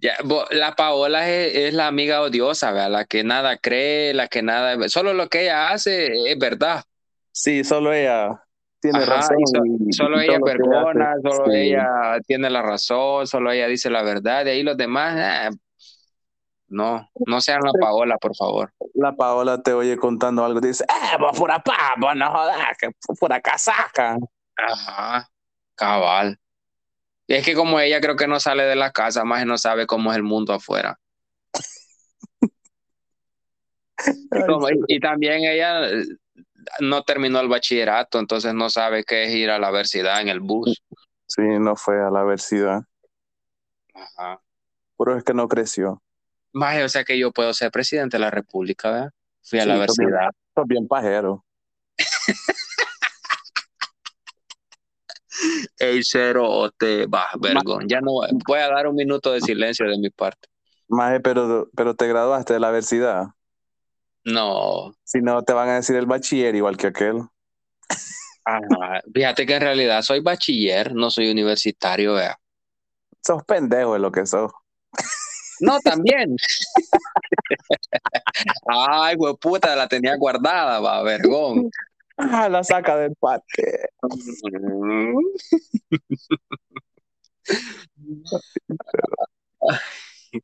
Ya, bo- la Paola es, es la amiga odiosa, ¿verdad? La que nada cree, la que nada, solo lo que ella hace es verdad. Sí, solo ella tiene Ajá, razón. y so- y- Solo y ella hace. solo Sí. ella tiene la razón, solo ella dice la verdad, de ahí los demás, eh, no, no sean la Paola, por favor. La Paola te oye contando algo, te dice, eh, vos pura papa, no jodas, que pura casaca. Ajá, cabal. Y es que como ella creo que no sale de la casa, más no sabe cómo es el mundo afuera. Y, como- y- y también ella eh, no terminó el bachillerato, entonces no sabe qué es ir a la universidad en el bus. Sí, no fue a la universidad. Ajá. Pero es que no creció. Más, o sea que yo puedo ser presidente de la República, ¿verdad? Fui a Sí, la universidad. Sos bien pajero. El cero o te va, vergón. Ya no voy- voy a dar un minuto de silencio de mi parte. Maje, pero, pero te graduaste de la universidad. No, Si no, te van a decir el bachiller igual que aquel. Ajá. Fíjate que en realidad soy bachiller, no soy universitario, vea. Sos pendejo de lo que sos. No, también. Ay, puta, la tenía guardada, va, vergón. Ah, la saca del parque.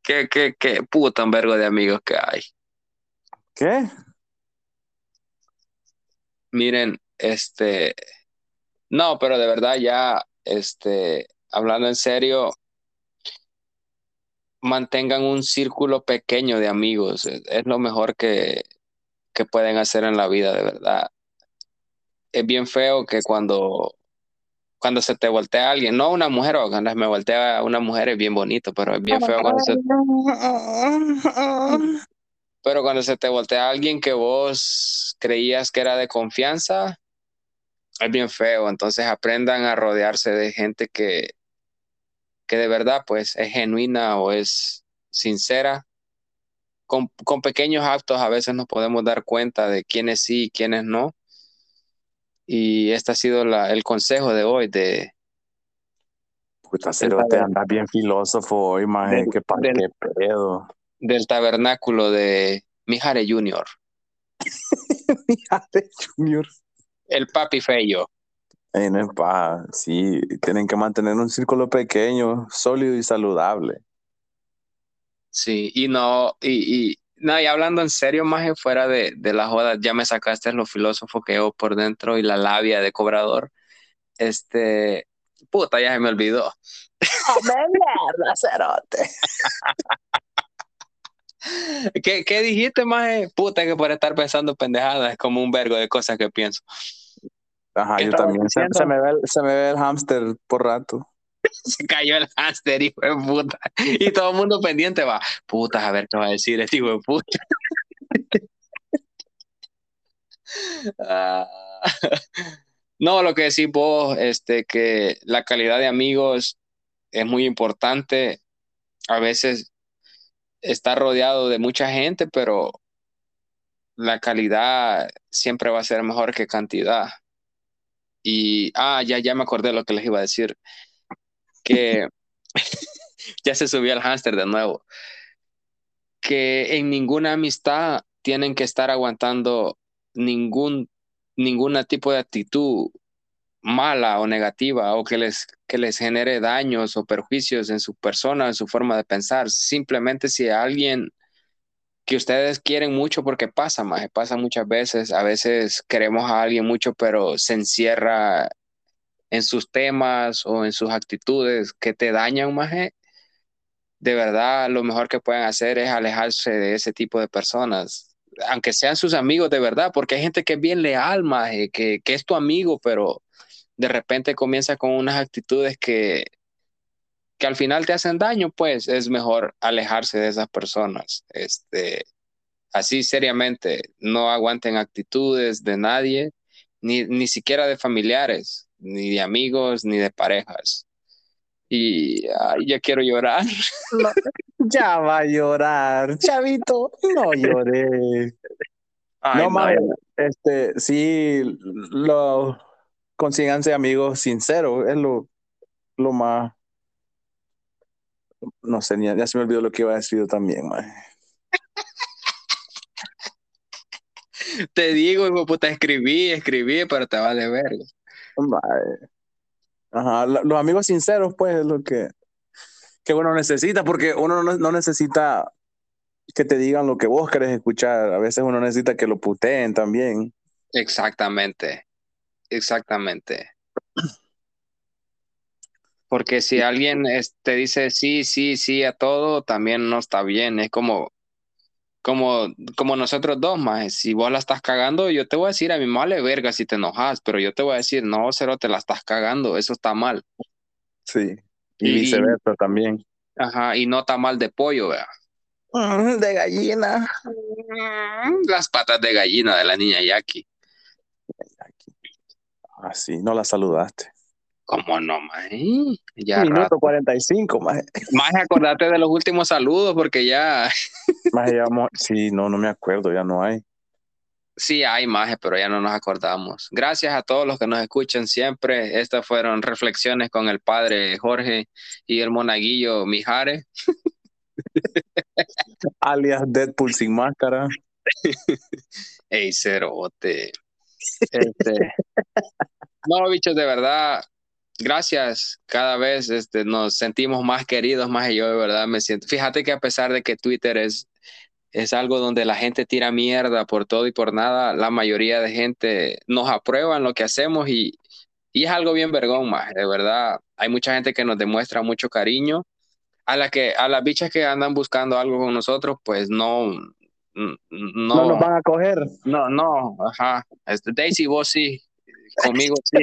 Qué, qué, qué puta un vergo de amigos que hay. ¿Qué? Miren, este, no, pero de verdad ya, este, hablando en serio, mantengan un círculo pequeño de amigos. Es, es lo mejor que, que pueden hacer en la vida, de verdad. Es bien feo que cuando, cuando se te voltea alguien, no una mujer, o cuando me voltea una mujer es bien bonito, pero es bien feo cuando se, pero cuando se te voltea alguien que vos creías que era de confianza, es bien feo. Entonces aprendan a rodearse de gente que, que de verdad pues es genuina o es sincera. Con, con pequeños actos a veces nos podemos dar cuenta de quiénes sí y quiénes no. Y este ha sido la, el consejo de hoy de, Puta, cero, te andas bien filósofo hoy, maje. Del- Qué, qué pedo. del tabernáculo de Mijare Junior, Junior. el papi feyo. Ey, no es paja. Sí, tienen que mantener un círculo pequeño, sólido y saludable. Sí, y no, y, y, no, y hablando en serio, más fuera de, de la joda, ya me sacaste lo filósofo que yo por dentro y la labia de cobrador. Este, puta, ya se me olvidó. mierda, cerote! ¿Qué, qué dijiste, más? Puta, que por estar pensando pendejadas es como un vergo de cosas que pienso. Ajá, ¿Qué yo también. Se, se me ve el, se me ve el hámster por rato. Se cayó el hámster, hijo de puta. Y todo el mundo pendiente va, puta, a ver qué va a decir este hijo de puta. Ah, No, lo que decís vos, este, que la calidad de amigos es muy importante. A veces está rodeado de mucha gente, pero la calidad siempre va a ser mejor que cantidad. Y, ah, ya, ya me acordé lo que les iba a decir, que ya se subió el hámster de nuevo, que en ninguna amistad tienen que estar aguantando ningún, ningún tipo de actitud mala o negativa o que les, que les genere daños o perjuicios en su persona, en su forma de pensar. Simplemente si alguien que ustedes quieren mucho porque pasa, más pasa muchas veces. A veces queremos a alguien mucho, pero se encierra en sus temas o en sus actitudes que te dañan, más. De verdad, lo mejor que pueden hacer es alejarse de ese tipo de personas, aunque sean sus amigos de verdad, porque hay gente que es bien leal, más, que, que es tu amigo, pero de repente comienza con unas actitudes que que al final te hacen daño, pues es mejor alejarse de esas personas. Este, así seriamente, no aguanten actitudes de nadie, ni, ni siquiera de familiares, ni de amigos, ni de parejas. Y ya quiero llorar. ya va a llorar, chavito, no lloré. no, más, este, sí, lo consíganse amigos sinceros, es lo, lo más no sé, ya, se me olvidó lo que iba a decir yo también, man. Te digo, hijo puta, escribí, escribí, pero te vale verga. Ajá, los amigos sinceros, pues, es lo que, que uno necesita, porque uno no, necesita que te digan lo que vos querés escuchar. A veces uno necesita que lo puteen también. Exactamente, exactamente. Porque si alguien te dice sí, sí, sí a todo, también no está bien. Es como, como, como nosotros dos, más. Si vos la estás cagando, yo te voy a decir a mi male verga si te enojas, pero yo te voy a decir, no, cero, te la estás cagando, eso está mal. Sí, y, viceversa también. Ajá, y no está mal de pollo, vea. Mm, de gallina. Mm, las patas de gallina de la niña Jackie. Ah, sí, no la saludaste. ¿Cómo no, maje? Ya Minuto 45, maje. Maje, acordate de los últimos saludos porque ya... maje, ya sí, no, no me acuerdo, ya no hay. Sí hay, maje, pero ya no nos acordamos. Gracias a todos los que nos escuchan siempre. Estas fueron reflexiones con el padre Jorge y el monaguillo Mijares. Alias Deadpool sin máscara. Ey, cerote. Este... No, bichos, de verdad, gracias. Cada vez este, nos sentimos más queridos, más y yo de verdad me siento. Fíjate que a pesar de que Twitter es, es algo donde la gente tira mierda por todo y por nada, la mayoría de gente nos aprueba en lo que hacemos y, y es algo bien vergón, más. De verdad, hay mucha gente que nos demuestra mucho cariño. A, la que, a las bichas que andan buscando algo con nosotros, pues no, no, no nos van a coger. No, no, ajá. Este, Daisy, vos sí, conmigo sí.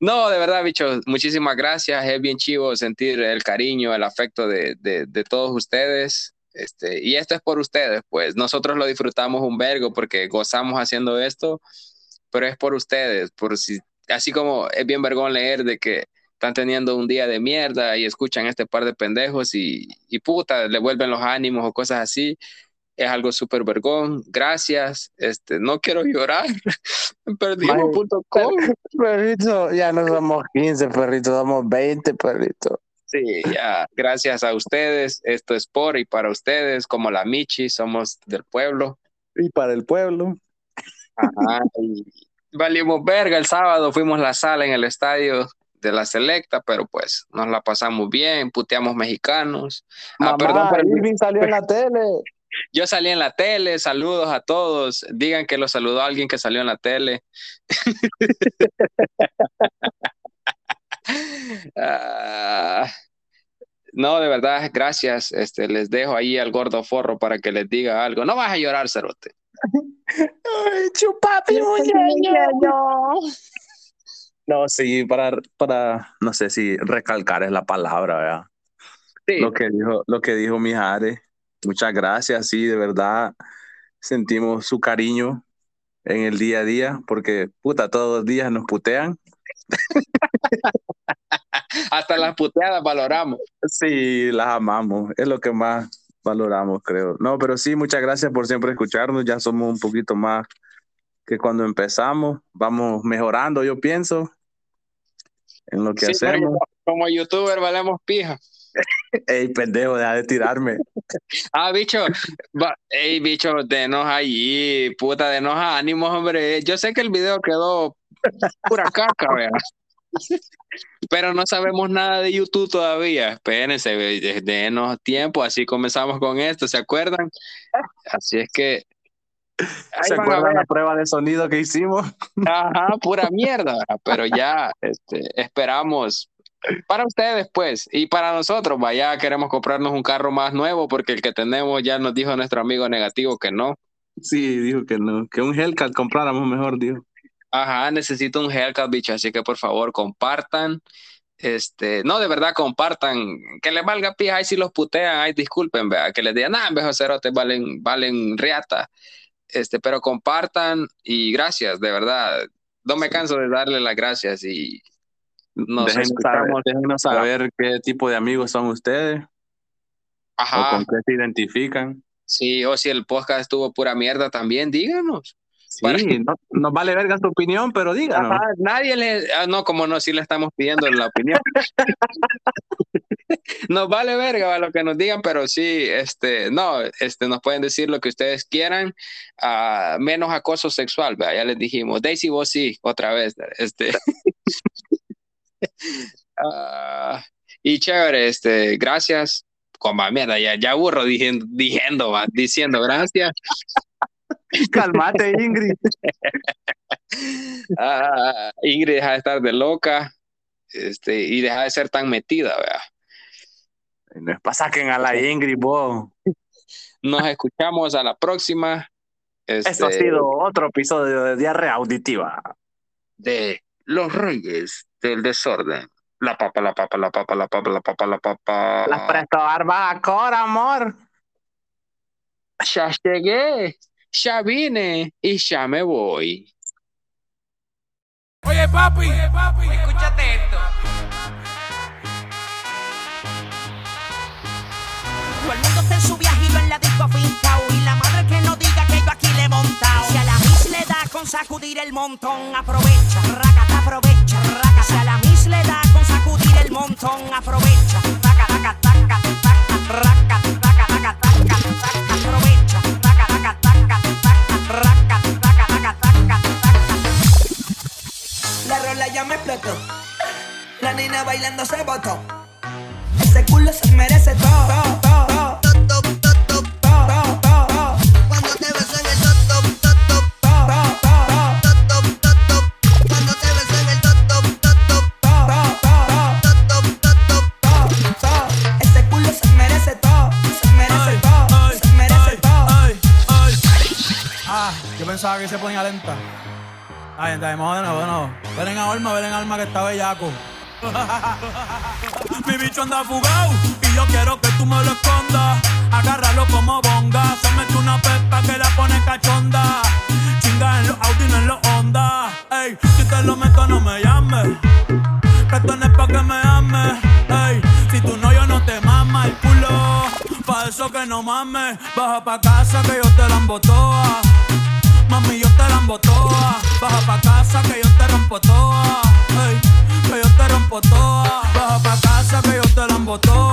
no, de verdad, bicho, muchísimas gracias. Es bien chivo sentir el cariño, el afecto de, de, todos ustedes. Este, y esto es por ustedes, pues nosotros lo disfrutamos un vergo porque gozamos haciendo esto, pero es por ustedes, por si, así como es bien vergón leer de que están teniendo un día de mierda y escuchan este par de pendejos y, y puta, le vuelven los ánimos o cosas así es algo súper vergón. Gracias. Este, no quiero llorar. Perdimos.com. Perrito, ya no somos 15 perritos, somos 20 perritos. Sí, ya. Gracias a ustedes. Esto es por y para ustedes, como la Michi, somos del pueblo. Y para el pueblo. Ajá. valimos verga el sábado, fuimos a la sala en el estadio de la selecta, pero pues nos la pasamos bien, puteamos mexicanos. ah, perdón, Irving salió en la tele. Yo salí en la tele, saludos a todos. Digan que lo saludó alguien que salió en la tele. Ah, no, de verdad, gracias. Este, les dejo ahí al gordo forro para que les diga algo. No vas a llorar, Cerote. Ay, chupapi, No, sí, para, para, no sé si recalcar es la palabra, ¿verdad? Sí. Lo que dijo, lo que dijo Mijares Muchas gracias, sí, de verdad sentimos su cariño en el día a día, porque puta, todos los días nos putean. Hasta las puteadas valoramos. Sí, las amamos, es lo que más valoramos, creo. No, pero sí, muchas gracias por siempre escucharnos, ya somos un poquito más que cuando empezamos, vamos mejorando, yo pienso, en lo que hacemos. Como youtuber valemos pija. Ey, pendejo, deja de tirarme. ah, bicho, ey, bicho, denos ahí, puta, denos ánimos, hombre. Yo sé que el video quedó pura caca, vea. Pero no sabemos nada de YouTube todavía. Espérense, denos tiempo, así comenzamos con esto, ¿se acuerdan? Así es que. ¿Se acuerdan la prueba de sonido que hicimos? Ajá, pura mierda, pero ya este, esperamos para ustedes, pues, y para nosotros, vaya, queremos comprarnos un carro más nuevo porque el que tenemos ya nos dijo nuestro amigo negativo que no. Sí, dijo que no, que un Hellcat compráramos mejor, dijo. Ajá, necesito un Hellcat, bicho, así que por favor compartan. Este, no, de verdad, compartan, que les valga pija, y si los putean, ay, disculpen, vea, que les digan, nada, nah, cerotes valen, valen riata. Este, pero compartan y gracias, de verdad. No me canso de darle las gracias y nos déjenos saber, qué tipo de amigos son ustedes. Ajá. O con qué se identifican. Sí, o si el podcast estuvo pura mierda también, díganos. Sí, no, nos vale verga su opinión, pero díganos. Ajá, nadie le. Ah, no, como no, sí le estamos pidiendo la opinión. nos vale verga lo que nos digan, pero sí, este, no, este, nos pueden decir lo que ustedes quieran, uh, menos acoso sexual, ya les dijimos. Daisy, vos sí, otra vez. Este. uh, y chévere, este, gracias. Como mierda, ya, ya aburro diciendo, diciendo, diciendo gracias. Calmate, Ingrid. Ah, Ingrid deja de estar de loca este, y deja de ser tan metida, ¿verdad? No es para saquen a la Ingrid, vos. Nos escuchamos a la próxima. Esto ha este, sido otro episodio de Diarrea Auditiva. De Los Reyes del Desorden. La papa, la papa, la papa, la papa, la papa, la papa. Las presto barbas a amor. Ya llegué ya vine y ya me voy. Oye papi, Oye, papi escúchate esto. Todo el mundo está en su viajito en la disco pintao Y la madre que no diga que yo aquí le he montado Si a la mis le da con sacudir el montón Aprovecha, te aprovecha, raca Si a la mis le da con sacudir el montón Aprovecha, taca, taca, taca, taca, raca, taca, taca, taca, taca, aprovecha la rola ya me explotó. La nena bailando se botó. Ese culo se merece todo. todo, Cuando pensaba que se ponía lenta. De nuevo, de nuevo. Ven en alma, ven en alma que está bellaco. Mi bicho anda fugado y yo quiero que tú me lo escondas. Agárralo como bonga. Se mete una pepa que la pone cachonda. Chinga en los Audi, no en los Honda. Ey, si te lo meto, no me llames. Que pa' que me ames. Ey, si tú no, yo no te mama el culo. Pa' eso que no mames. Baja pa' casa que yo te la emboto Mami, yo te la toa. Baja pa' casa que yo te rompo toa. Hey, que yo te rompo toa. Baja pa' casa que yo te la toa.